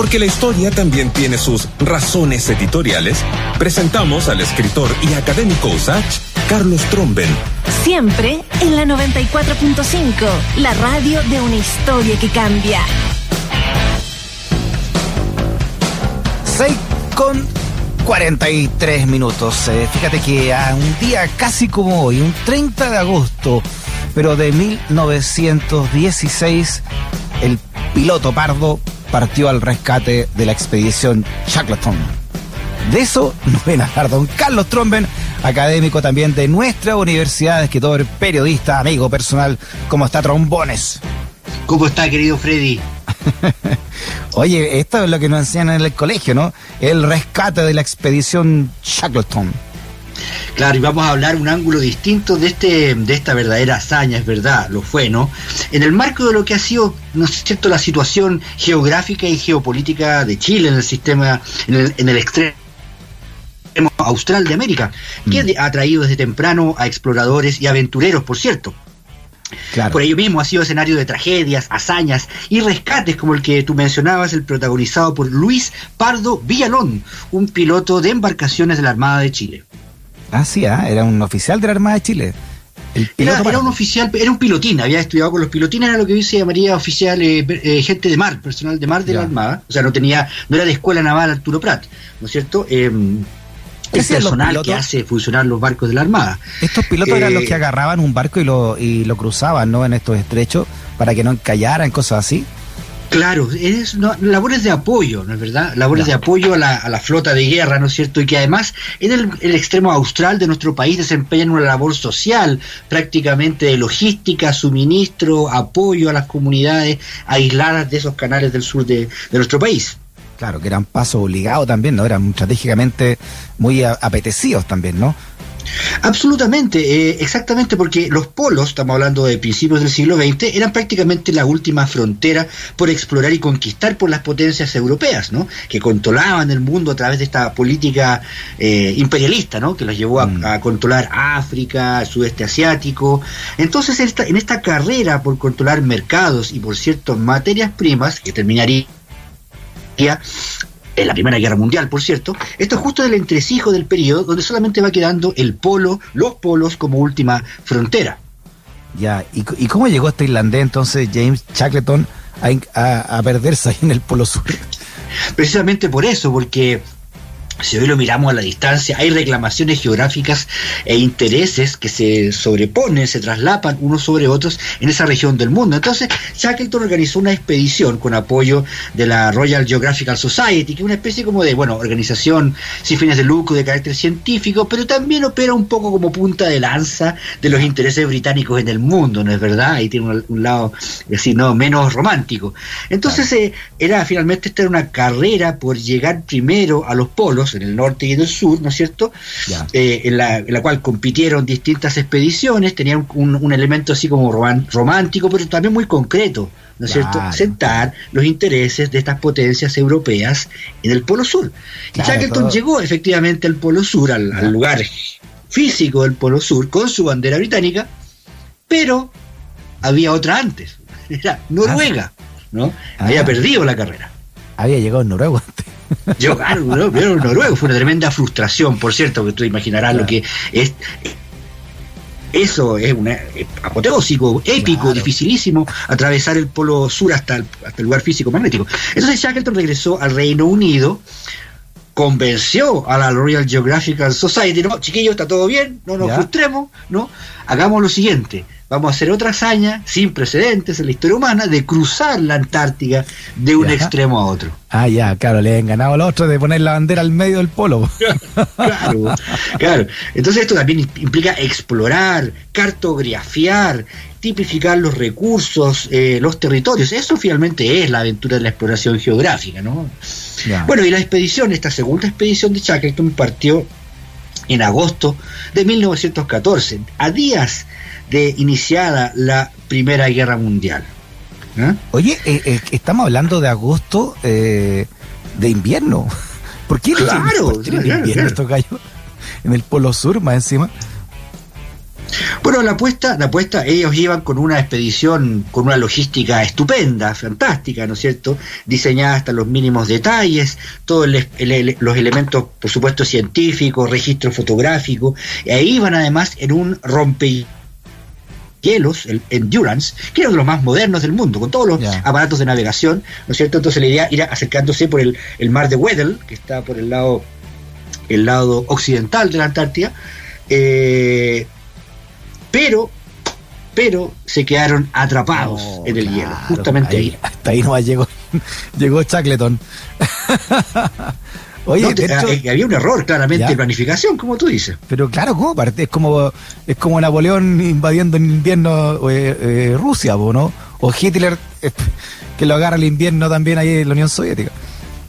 Porque la historia también tiene sus razones editoriales, presentamos al escritor y académico USACH, Carlos Tromben. Siempre en la 94.5, la radio de una historia que cambia. 6 con 43 minutos. Eh, fíjate que a un día casi como hoy, un 30 de agosto, pero de 1916, el piloto pardo partió al rescate de la expedición Shackleton. De eso nos ven a hablar don Carlos Tromben, académico también de nuestra universidad, escritor, periodista, amigo personal. ¿Cómo está Trombones? ¿Cómo está, querido Freddy? Oye, esto es lo que nos enseñan en el colegio, ¿no? El rescate de la expedición Shackleton. Claro, y vamos a hablar un ángulo distinto de este, de esta verdadera hazaña, es verdad, lo fue, ¿no? En el marco de lo que ha sido, ¿no es cierto?, la situación geográfica y geopolítica de Chile en el sistema, en el, en el extremo austral de América, que Mm. ha traído desde temprano a exploradores y aventureros, por cierto. Claro. Por ello mismo ha sido escenario de tragedias, hazañas y rescates como el que tú mencionabas, el protagonizado por Luis Pardo Villalón, un piloto de embarcaciones de la Armada de Chile. Ah, sí, ah, era un oficial de la Armada de Chile. El Era, era un oficial, era un pilotín, había estudiado con los pilotines, era lo que hoy se llamaría oficial, eh, eh, gente de mar, personal de mar de la. Armada. O sea, no tenía, no era de escuela naval Arturo Prat, ¿no es cierto? Eh, ¿Qué el los personal que hace funcionar los barcos de la Armada. Estos pilotos eran Eh, los que agarraban un barco y lo, y lo cruzaban, ¿no? En estos estrechos para que no encallaran, cosas así. Claro, es no, labores de apoyo, ¿no es verdad? Labores de apoyo a la, a la flota de guerra, ¿no es cierto? Y que además en el, el extremo austral de nuestro país desempeñan una labor social, prácticamente de logística, suministro, apoyo a las comunidades aisladas de esos canales del sur de, de nuestro país. Claro, que eran pasos obligados también, ¿no? Eran estratégicamente muy apetecidos también, ¿no? Absolutamente, eh, exactamente, porque los polos, estamos hablando de principios del siglo XX, eran prácticamente la última frontera por explorar y conquistar por las potencias europeas, ¿no? Que controlaban el mundo a través de esta política eh, imperialista, ¿no? Que los llevó a, Mm. a controlar África, el sudeste asiático. Entonces, esta- en esta carrera por controlar mercados y por ciertas materias primas, que terminaría en la Primera Guerra Mundial, por cierto, esto es justo del entresijo del periodo donde solamente va quedando el polo, los polos como última frontera. Ya, ¿y, cómo llegó este irlandés entonces, James Shackleton, a- a perderse ahí en el Polo Sur? Precisamente por eso, porque si hoy lo miramos a la distancia, hay reclamaciones geográficas e intereses que se sobreponen, se traslapan unos sobre otros en esa región del mundo. Entonces, Shackleton organizó una expedición con apoyo de la Royal Geographical Society, que es una especie como de, bueno, organización sin fines de lucro, de carácter científico, pero también opera un poco como punta de lanza de los intereses británicos en el mundo, ¿no es verdad? Ahí tiene un, un lado, así, no, menos romántico. Entonces, eh, era finalmente esta era una carrera por llegar primero a los polos, en el norte y en el sur, ¿no es cierto? Eh, en, la, en la cual compitieron distintas expediciones, tenían un, un elemento así como romántico, pero también muy concreto, ¿no es Claro. cierto? Sentar los intereses de estas potencias europeas en el Polo Sur. Claro, y Shackleton todo- llegó efectivamente al Polo Sur, al, lugar físico del Polo Sur, con su bandera británica, pero había otra antes, era Noruega, ¿no? Ah. Había perdido la carrera. Había llegado en Noruega antes. Yo, claro, ¿no? vieron Noruego, fue una tremenda frustración, por cierto, que tú imaginarás lo que es. Eso es un apoteósico, épico, Claro. dificilísimo, atravesar el polo sur hasta el, hasta el lugar físico magnético. Entonces Shackleton regresó al Reino Unido, convenció a la Royal Geographical Society, no, chiquillos, está todo bien, no nos Ya. frustremos, ¿no? Hagamos lo siguiente, vamos a hacer otra hazaña sin precedentes en la historia humana de cruzar la Antártica de un extremo a otro. Ah, ya, claro, le han ganado al otro de poner la bandera al medio del polo. Claro, claro. Entonces esto también implica explorar, cartografiar, tipificar los recursos, eh, los territorios. Eso finalmente es la aventura de la exploración geográfica, ¿no? Ya. Bueno, y la expedición, esta segunda expedición de Shackleton partió en agosto de 1914, a días de iniciada la Primera Guerra Mundial. ¿Ah? Oye, eh, eh, estamos hablando de agosto eh, de invierno. ¿Por qué Claro, ¿por qué en claro, invierno claro. estos gallos? En el polo sur, más encima. Bueno, la apuesta, la apuesta, ellos iban con una expedición, con una logística estupenda, fantástica, ¿no es cierto? Diseñada hasta los mínimos detalles, todos los elementos, por supuesto, científicos, registro fotográfico, y ahí iban además en un rompehielos, el Endurance, que era uno de los más modernos del mundo, con todos los aparatos de navegación, ¿no es cierto? Entonces la idea era acercándose por el, el mar de Weddell, que está por el lado, el lado occidental de la Antártida, eh, pero pero se quedaron atrapados en el hielo, justamente ahí, Hasta ahí nomás llegó, llegó Chacleton. Oye, eh, había un error claramente de planificación, como tú dices. Pero claro, ¿cómo? Es como, es como Napoleón invadiendo en invierno eh, eh, Rusia, ¿no? O Hitler que lo agarra el invierno también ahí en la Unión Soviética.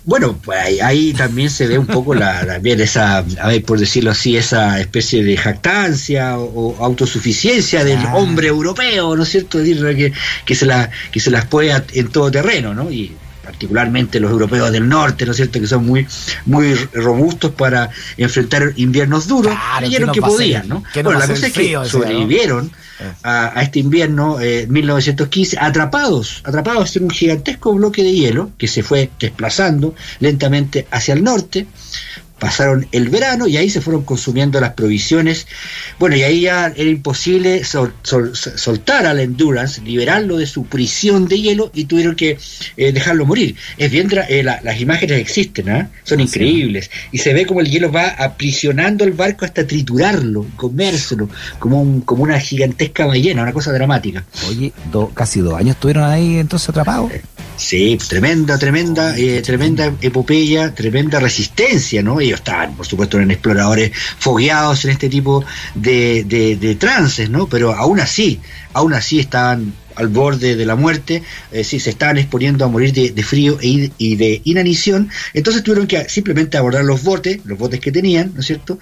Bueno, pues ahí, también se ve un poco la, también esa, a ver, por decirlo así, esa especie de jactancia o, autosuficiencia del hombre europeo, ¿no es cierto? Decir que, que se la, que se las puede en todo terreno, ¿no? Y particularmente los europeos del norte, ¿no es cierto?, que son muy, muy robustos para enfrentar inviernos duros, creyeron que, podían, ¿no? bueno, la cosa es que sobrevivieron a, este invierno eh, 1915 atrapados, atrapados en un gigantesco bloque de hielo que se fue desplazando lentamente hacia el norte pasaron el verano y ahí se fueron consumiendo las provisiones. Bueno, y ahí ya era imposible soltar al Endurance, liberarlo de su prisión de hielo y tuvieron que eh, dejarlo morir. Es bien, eh, las imágenes existen, ¿ah? son increíbles. Y se ve como el hielo va aprisionando el barco hasta triturarlo, comérselo, como, como una gigantesca ballena, una cosa dramática. Oye, casi dos años estuvieron ahí entonces atrapados. Sí, tremenda, tremenda, eh, tremenda epopeya, tremenda resistencia, ¿no? Ellos por supuesto, en exploradores fogueados en este tipo de trances, ¿no? Pero aún así, aún así estaban al borde de la muerte, eh, si se estaban exponiendo a morir de, frío e y de inanición, entonces tuvieron que simplemente abordar los botes, los botes que tenían, ¿no es cierto?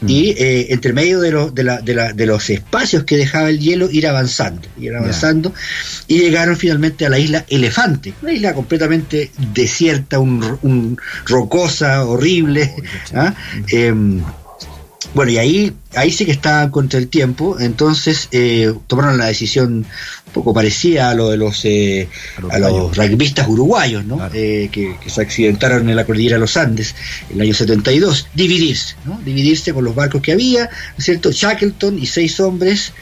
Mm. Y eh, entre medio de, los de, la, de, la, de, los espacios que dejaba el hielo, ir avanzando, ir avanzando, y llegaron finalmente a la isla Elefante, una isla completamente desierta, un, rocosa, horrible, ¿ah? Bueno, y ahí, ahí sí que estaban contra el tiempo, entonces eh, tomaron la decisión un poco parecida a lo de los eh, a los rugbyistas uruguayos, ¿no? Eh, que, se accidentaron en la cordillera de los Andes en el año 72, dividirse, ¿no? Dividirse con los barcos que había, ¿no es cierto? Shackleton y seis hombres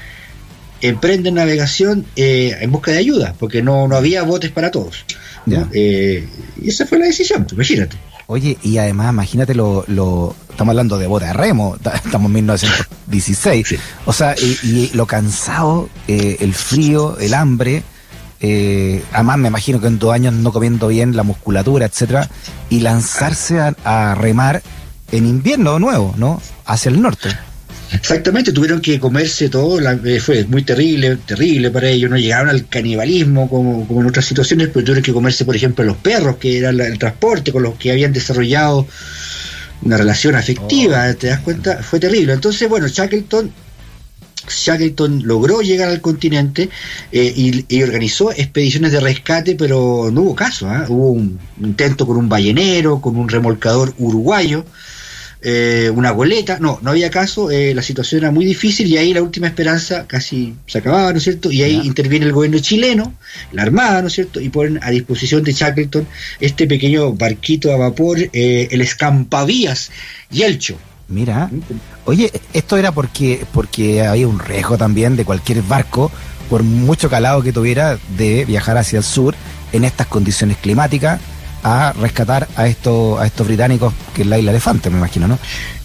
emprenden navegación en busca de ayuda, porque no, no había botes para todos. y esa fue la decisión, imagínate. Oye, y además, imagínate lo, lo estamos hablando de boda de remo, estamos en 1916. O sea, y, lo cansado, eh, el frío, el hambre, eh, además me imagino que en dos años no comiendo bien la musculatura, etcétera, y lanzarse a, remar en invierno de nuevo, ¿no? Hacia el norte. Exactamente, tuvieron que comerse todo, eh, fue muy terrible, terrible para ellos, no llegaron al canibalismo como, como en otras situaciones, pero tuvieron que comerse, por ejemplo, los perros, que era el transporte, con los que habían desarrollado una relación afectiva, oh. ¿te das cuenta? Fue terrible. Entonces, bueno, Shackleton Shackleton logró llegar al continente eh, y, organizó expediciones de rescate, pero no hubo caso. ¿ah? Hubo un intento con un ballenero, con un remolcador uruguayo, eh, una goleta, no, no había caso, eh, la situación era muy difícil y ahí la última esperanza casi se acababa, ¿no es cierto? Y ahí interviene el gobierno chileno, la Armada, ¿no es cierto? Y ponen a disposición de Shackleton este pequeño barquito a vapor, eh, el escampavías Yelcho. Mira, ¿Mm? oye, esto era porque, porque había un riesgo también de cualquier barco, por mucho calado que tuviera, de viajar hacia el sur en estas condiciones climáticas a rescatar a estos, a estos británicos, que es la isla Elefante, me imagino, ¿no?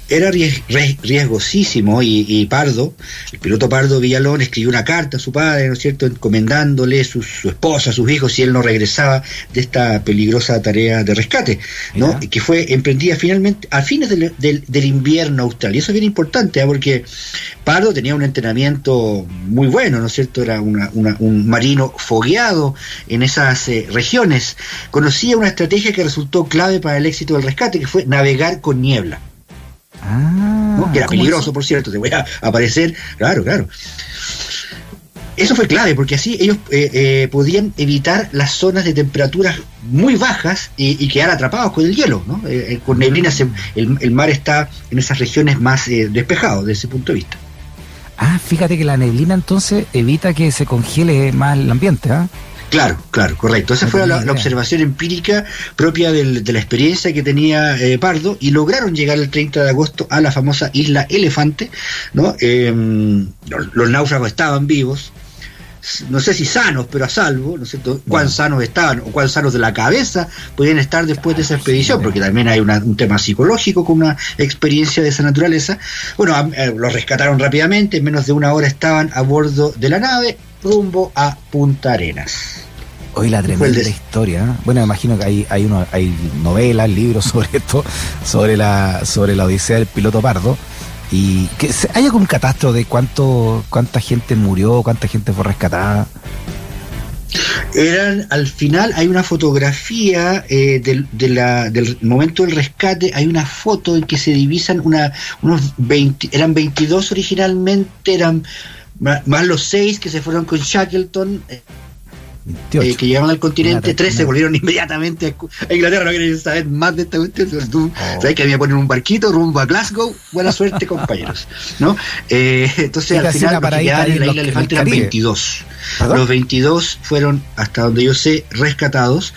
Era riesgosísimo y, Pardo, el piloto Pardo Villalón, escribió una carta a su padre, ¿no es cierto?, encomendándole su, su esposa, sus hijos, si él no regresaba de esta peligrosa tarea de rescate, ¿no? Que fue emprendida finalmente a fines del, del, invierno austral. Y eso es bien importante, ¿eh? porque Pardo tenía un entrenamiento muy bueno, ¿no es cierto?, era un marino fogueado en esas eh, regiones. Conocía una estrategia que resultó clave para el éxito del rescate, que fue navegar con niebla. Ah, que era peligroso, por cierto, te voy a aparecer. Claro, claro. Eso fue clave porque así ellos eh, eh, podían evitar las zonas de temperaturas muy bajas y, quedar atrapados con el hielo. ¿no? Eh, con neblina el, mar está en esas regiones más despejados desde ese punto de vista. Ah, fíjate que la neblina entonces evita que se congele más el ambiente, ¿ah? Claro, claro, correcto. Esa fue la, observación empírica propia de la experiencia que tenía eh, Pardo y lograron llegar el 30 de agosto a la famosa isla Elefante. ¿no? Em, los, náufragos estaban vivos, no sé si sanos, pero a salvo, ¿no es cierto? Cuán sanos estaban o cuán sanos de la cabeza podían estar después de esa expedición, porque también hay un tema psicológico con una experiencia de esa naturaleza. Bueno, eh, los rescataron rápidamente, en menos de una hora estaban a bordo de la nave rumbo a Punta Arenas. Hoy la tremenda historia. ¿eh? Bueno, me imagino que hay, hay, uno, hay novelas, libros sobre esto, sobre la, sobre la odisea del piloto pardo. Y que hay algún catastro de cuánto, cuánta gente murió, cuánta gente fue rescatada. Eran, al final hay una fotografía eh, del, del momento del rescate, hay una foto en que se divisan una, unos 20, eran 22 originalmente, eran más, los 6 que se fueron con Shackleton. Eh, eh, que llegaron al continente, tres se volvieron inmediatamente a Inglaterra, no quieren saber más de esta cuestión. Oh. sabes que había poner un barquito rumbo a Glasgow, buena suerte compañeros. ¿no? Eh, entonces al final los que en la isla Elefante eran 22. Los 22 fueron, hasta donde yo sé, rescatados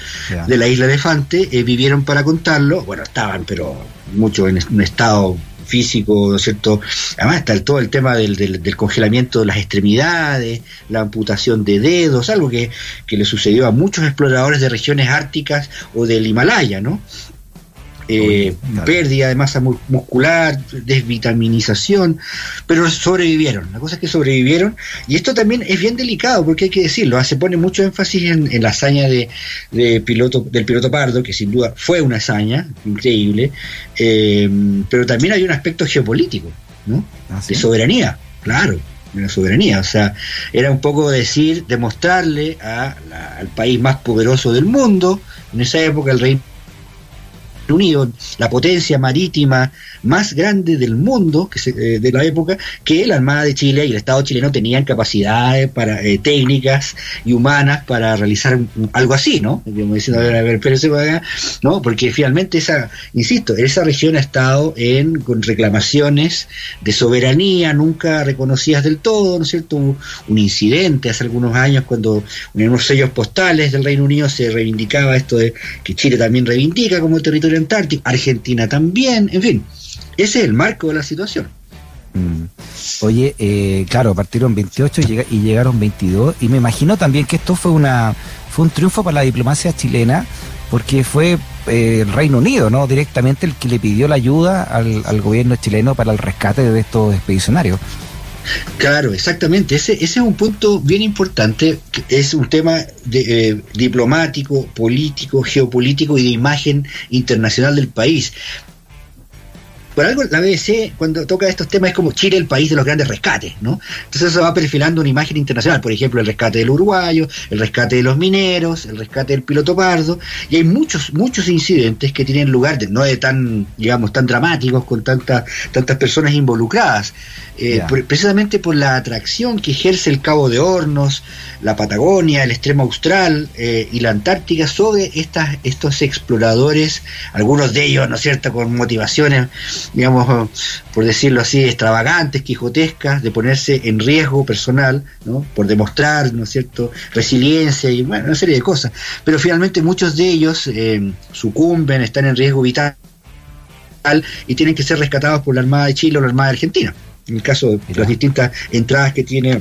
de la isla Elefante, eh, vivieron para contarlo, bueno, estaban, pero mucho en un estado físico, ¿no es cierto? Además está todo el tema del, del, congelamiento de las extremidades, la amputación de dedos, algo que, que le sucedió a muchos exploradores de regiones árticas o del Himalaya, ¿no? Eh, pérdida de masa muscular, desvitaminización, pero sobrevivieron. La cosa es que sobrevivieron y esto también es bien delicado porque hay que decirlo, se pone mucho énfasis en, la hazaña de, piloto, del piloto Pardo, que sin duda fue una hazaña increíble, eh, pero también hay un aspecto geopolítico, ¿no? Ah, de soberanía, claro de la soberanía. O sea, era un poco decir, demostrarle al país más poderoso del mundo, en esa época el rey Unido, la potencia marítima más grande del mundo eh, de la época, que la Armada de Chile y el Estado chileno tenían capacidades para, eh, técnicas y humanas para realizar algo así, ¿no? diciendo, a ver, a ver, ¿no? Porque finalmente esa, insisto, esa región ha estado en, con reclamaciones de soberanía nunca reconocidas del todo, ¿no es cierto? Un, un incidente hace algunos años cuando en unos sellos postales del Reino Unido se reivindicaba esto de que Chile también reivindica como territorio Antártico, Argentina también, en fin, ese es el marco de la situación. Mm. Oye, eh, claro, partieron 28 y llegaron 22 y me imagino también que esto fue una fue un triunfo para la diplomacia chilena porque fue eh, el Reino Unido, ¿no? Directamente el que le pidió la ayuda al gobierno chileno para el rescate de estos expedicionarios. Claro, exactamente. Ese, es un punto bien importante. Es un tema de, eh, diplomático, político, geopolítico y de imagen internacional del país por algo la BBC cuando toca estos temas es como Chile el país de los grandes rescates, ¿no? Entonces eso va perfilando una imagen internacional, por ejemplo, el rescate del uruguayo, el rescate de los mineros, el rescate del piloto pardo, y hay muchos, muchos incidentes que tienen lugar, no de tan, digamos, tan dramáticos, con tantas tantas personas involucradas, eh, precisamente por la atracción que ejerce el Cabo de Hornos, la Patagonia, el extremo austral eh, y la Antártica sobre estas, estos exploradores, algunos de ellos, ¿no es cierto?, con motivaciones digamos, por decirlo así, extravagantes, quijotescas, de ponerse en riesgo personal, ¿no? Por demostrar, ¿no es cierto?, resiliencia y, bueno, una serie de cosas. Pero finalmente muchos de ellos eh, sucumben, están en riesgo vital y tienen que ser rescatados por la Armada de Chile o la Armada de Argentina. En el caso de las distintas entradas que tiene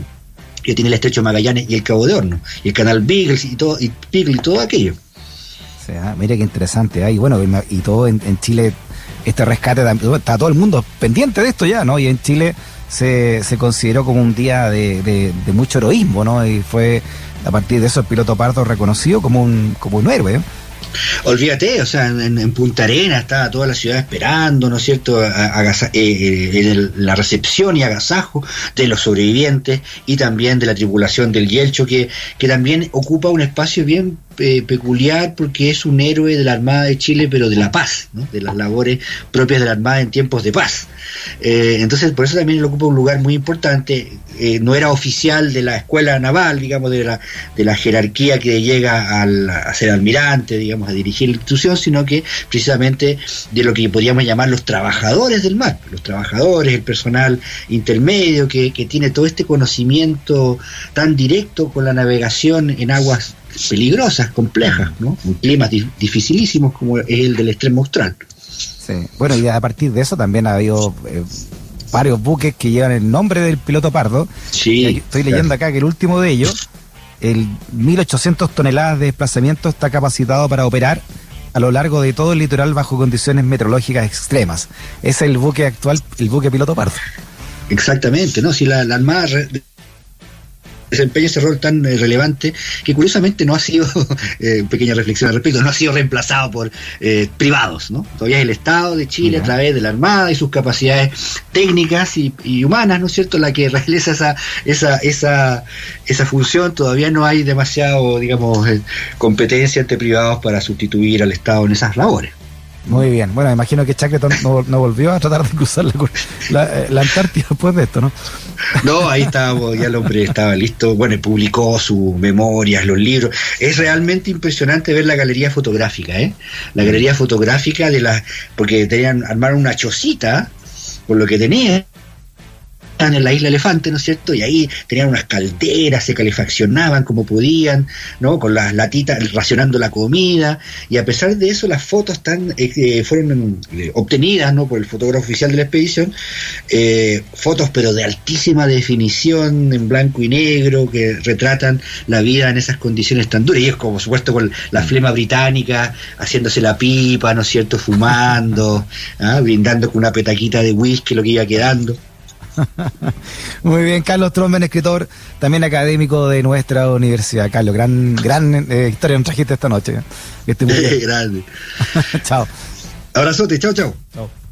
que tiene el Estrecho Magallanes y el Cabo de Horno, y el Canal Beagle y todo, y y todo aquello. O sea, mira qué interesante. hay bueno, y todo en Chile este rescate, está todo el mundo pendiente de esto ya, ¿no? Y en Chile se, se consideró como un día de, mucho heroísmo, ¿no? Y fue a partir de eso el piloto Pardo reconocido como un, como un héroe. Olvídate, o sea, en, Punta Arena estaba toda la ciudad esperando, ¿no es cierto?, eh, eh, la recepción y agasajo de los sobrevivientes y también de la tripulación del Yelcho, que, que también ocupa un espacio bien eh, peculiar porque es un héroe de la Armada de Chile, pero de la paz, de las labores propias de la Armada en tiempos de paz. Eh, entonces, por eso también él ocupa un lugar muy importante. Eh, no era oficial de la escuela naval, digamos, de la, de la jerarquía que llega al, a ser almirante, digamos, a dirigir la institución, sino que precisamente de lo que podríamos llamar los trabajadores del mar, los trabajadores, el personal intermedio que, que tiene todo este conocimiento tan directo con la navegación en aguas peligrosas, complejas, ¿no? en climas dificilísimos como es el del extremo austral. Sí. Bueno, y a partir de eso también ha habido eh, varios buques que llevan el nombre del piloto Pardo. Sí, Estoy leyendo acá que el último de ellos, el 1800 toneladas de desplazamiento, está capacitado para operar a lo largo de todo el litoral bajo condiciones meteorológicas extremas. Es el buque actual, el buque piloto Pardo. Exactamente, ¿no? Si la, la Armada desempeña ese rol tan eh, relevante que curiosamente no ha sido, eh, pequeña reflexión al respecto, no ha sido reemplazado por eh, privados, ¿no? Todavía es el Estado de Chile a través de la Armada y sus capacidades técnicas y, humanas, ¿no es cierto?, la que realiza esa, esa, esa, esa función, todavía no hay demasiado, digamos, competencia entre privados para sustituir al Estado en esas labores. Muy bien. Bueno, imagino que Shackleton no, volvió a tratar de cruzar la, la, Antártida después de esto, ¿no? No, ahí estaba, ya el hombre estaba listo. Bueno, publicó sus memorias, los libros. Es realmente impresionante ver la galería fotográfica, ¿eh? La galería fotográfica de la. Porque tenían, armaron una chocita, por lo que tenía en la isla Elefante, ¿no es cierto? Y ahí tenían unas calderas, se calefaccionaban como podían, ¿no? Con las latitas, racionando la comida, y a pesar de eso las fotos están, eh, eh, fueron eh, obtenidas, ¿no? Por el fotógrafo oficial de la expedición, fotos pero de altísima definición, en blanco y negro, que retratan la vida en esas condiciones tan duras, y es como supuesto con la flema británica, haciéndose la pipa, ¿no es cierto? Fumando, ¿ah? brindando con una petaquita de whisky lo que iba quedando. Muy bien, Carlos Tromben, escritor, también académico de nuestra universidad. Carlos, gran, gran eh, historia nos trajiste esta noche. Que Grande. chao. Abrazote, chao, chao. Chao.